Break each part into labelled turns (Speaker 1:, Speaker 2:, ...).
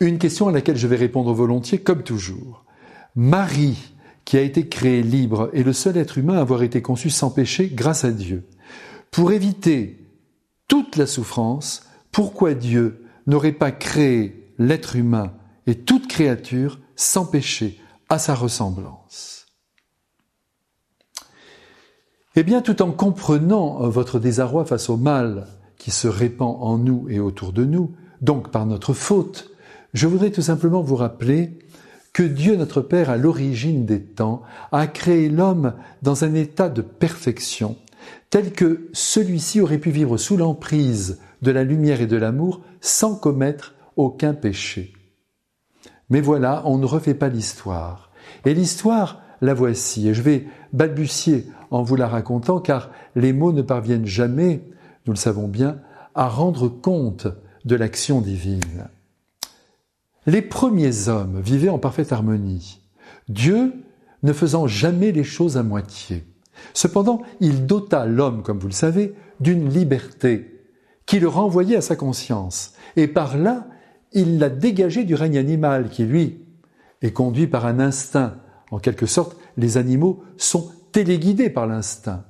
Speaker 1: Une question à laquelle je vais répondre volontiers, comme toujours. Marie, qui a été créée libre, est le seul être humain à avoir été conçu sans péché grâce à Dieu. Pour éviter toute la souffrance, pourquoi Dieu n'aurait pas créé l'être humain et toute créature sans péché, à sa ressemblance? Eh bien, tout en comprenant votre désarroi face au mal qui se répand en nous et autour de nous, donc par notre faute, je voudrais tout simplement vous rappeler que Dieu notre Père, à l'origine des temps, a créé l'homme dans un état de perfection, tel que celui-ci aurait pu vivre sous l'emprise de la lumière et de l'amour sans commettre aucun péché. Mais voilà, on ne refait pas l'histoire. Et l'histoire, la voici, et je vais balbutier en vous la racontant, car les mots ne parviennent jamais, nous le savons bien, à rendre compte de l'action divine. Les premiers hommes vivaient en parfaite harmonie, Dieu ne faisant jamais les choses à moitié. Cependant, il dota l'homme, comme vous le savez, d'une liberté qui le renvoyait à sa conscience, et par là, il l'a dégagé du règne animal qui, lui, est conduit par un instinct. En quelque sorte, les animaux sont téléguidés par l'instinct.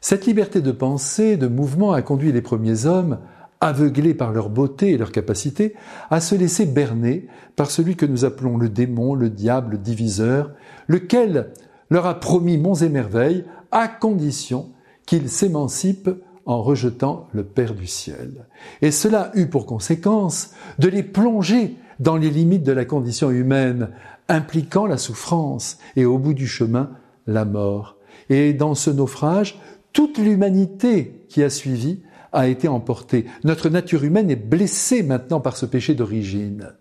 Speaker 1: Cette liberté de pensée, de mouvement a conduit les premiers hommes aveuglés par leur beauté et leur capacité, à se laisser berner par celui que nous appelons le démon, le diable, le diviseur, lequel leur a promis monts et merveilles à condition qu'ils s'émancipent en rejetant le Père du ciel. Et cela eut pour conséquence de les plonger dans les limites de la condition humaine, impliquant la souffrance et au bout du chemin, la mort. Et dans ce naufrage, toute l'humanité qui a suivi a été emporté. Notre nature humaine est blessée maintenant par ce péché d'origine.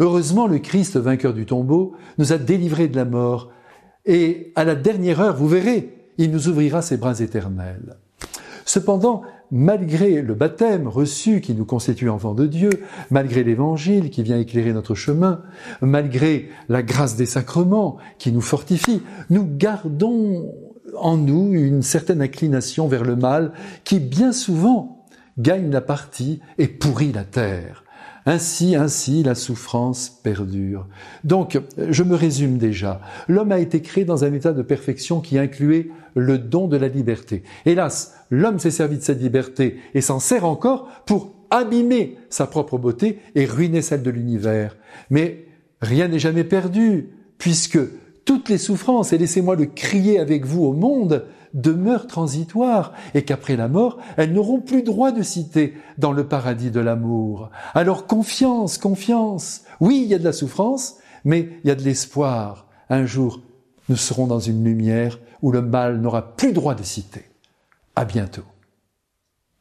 Speaker 1: Heureusement, le Christ, vainqueur du tombeau, nous a délivrés de la mort. Et à la dernière heure, vous verrez, il nous ouvrira ses bras éternels. Cependant, malgré le baptême reçu qui nous constitue enfants de Dieu, malgré l'évangile qui vient éclairer notre chemin, malgré la grâce des sacrements qui nous fortifie, nous gardons en nous une certaine inclination vers le mal qui bien souvent gagne la partie et pourrit la terre. Ainsi, ainsi, la souffrance perdure. Donc, je me résume déjà. L'homme a été créé dans un état de perfection qui incluait le don de la liberté. Hélas, l'homme s'est servi de cette liberté et s'en sert encore pour abîmer sa propre beauté et ruiner celle de l'univers. Mais rien n'est jamais perdu, puisque toutes les souffrances, et laissez-moi le crier avec vous au monde, demeurent transitoires et qu'après la mort, elles n'auront plus droit de citer dans le paradis de l'amour. Alors confiance, confiance. Oui, il y a de la souffrance, mais il y a de l'espoir. Un jour, nous serons dans une lumière où le mal n'aura plus droit de citer. À bientôt.